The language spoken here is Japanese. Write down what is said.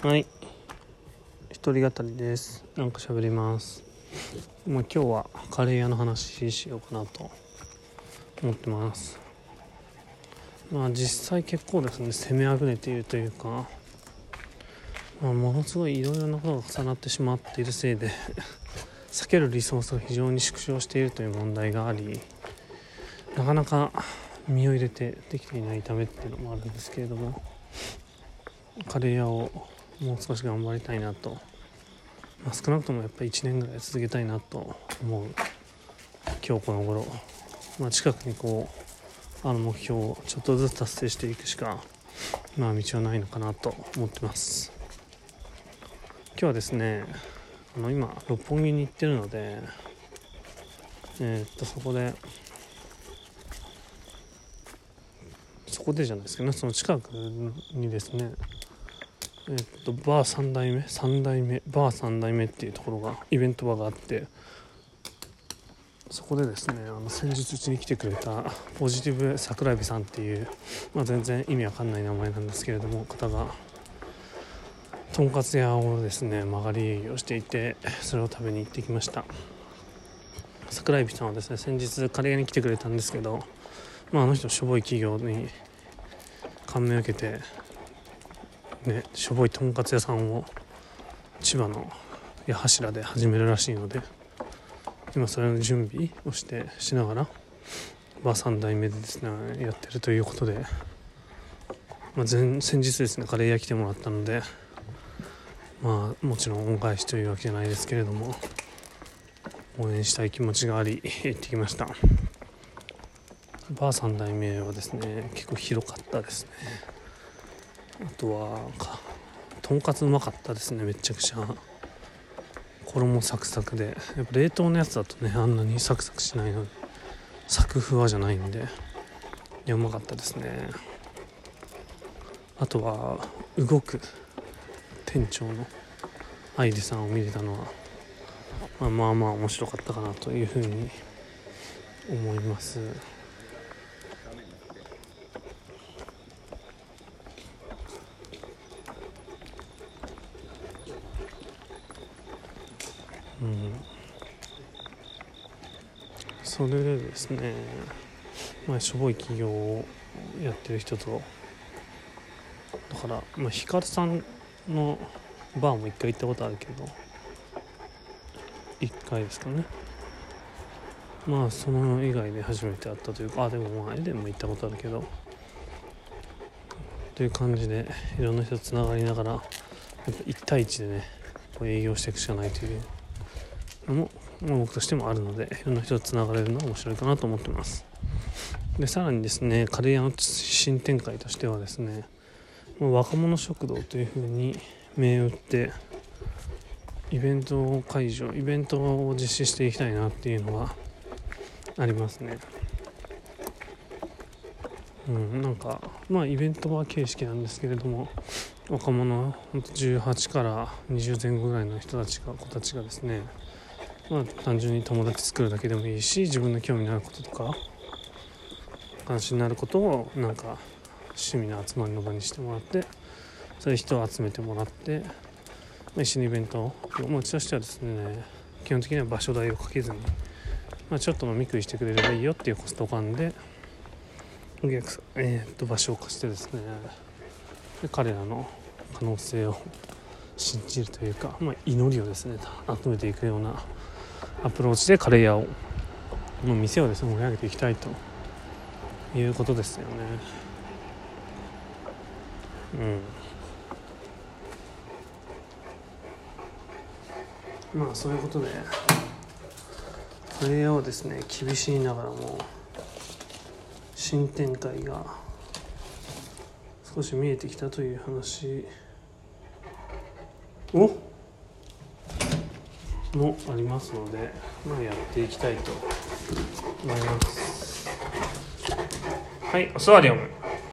はい。一人語りです。なんか喋ります。まあ今日はカレー屋の話しようかなと思ってます。まあ実際結構ですね攻めあぐねているというかまあ、ものすごいいろいろなことが重なってしまっているせいで避けるリソースが非常に縮小しているという問題がありなかなか身を入れてできていないためっていうのもあるんですけれどもカレー屋をもう少し頑張りたいなと、まあ、少なくともやっぱり1年ぐらい続けたいなと思う。今日この頃、まあ、近くにこうあの目標をちょっとずつ達成していくしかまあ道はないのかなと思ってます。今日はですねあの今六本木に行ってるのでえー、っとそこでそこでじゃないですけどねその近くにですねえっとバー3代目3代目バー3代目っていうところがイベント場があってそこでですねあの先日うちに来てくれたポジティブ桜エビさんっていう、まあ、全然意味わかんない名前なんですけれども方がとんかつ屋をですね曲がり営業していてそれを食べに行ってきました。桜エビさんはですね先日カレー屋に来てくれたんですけど、まあ、あの人しょぼい企業に感銘を受けてねしょぼいとんかつ屋さんを千葉の八柱で始めるらしいので今それの準備をしてしながらバー3代目でですねやってるということで、まあ、前先日ですねカレー屋来てもらったのでまあもちろん恩返しというわけじゃないですけれども応援したい気持ちがあり行ってきました。バー3代目はですね結構広かったですね。あとはとんかつうまかったですねめちゃくちゃ。衣サクサクで。やっぱ冷凍のやつだとねあんなにサクサクしないの。でサクふわじゃないんで。いやうまかったですね。あとは動く。店長の愛理さんを見れたのは、まあ、まあまあ面白かったかなというふうに思います。うん、それでですね前しょぼい企業をやってる人とだから、まあ、ヒカルさんのバーも一回行ったことあるけど1回ですかね。まあその以外で初めて会ったというかあでもまあエデンも行ったことあるけどという感じでいろんな人とつながりながらやっぱ1対1でねこう営業していくしかないというのも、まあ、僕としてもあるのでいろんな人とつながれるのが面白いかなと思ってます。でさらにですねカレー屋の新展開としてはですね若者食堂というふうに銘打ってイベント会場イベントを実施していきたいなっていうのがありますね。うんなんかまあイベントは形式なんですけれども若者18から20前後ぐらいの人たちが子たちがですねまあ単純に友達作るだけでもいいし自分の興味のあることとか関心のあることをなんか趣味の集まりの場にしてもらってそういう人を集めてもらって、まあ、一緒にイベントを、うちとしてはですね基本的には場所代をかけずに、まあ、ちょっと飲み食いしてくれればいいよっていうコスト感でお客さん、えー、っと場所を貸してですねで彼らの可能性を信じるというか、まあ、祈りをですね集めていくようなアプローチでカレー屋をの店をですね盛り上げていきたいということですよね。うん。まあそういうことでプレイヤーはですね厳しいながらも新展開が少し見えてきたという話。をもありますので、まあ、やっていきたいと思います。はいお座りを。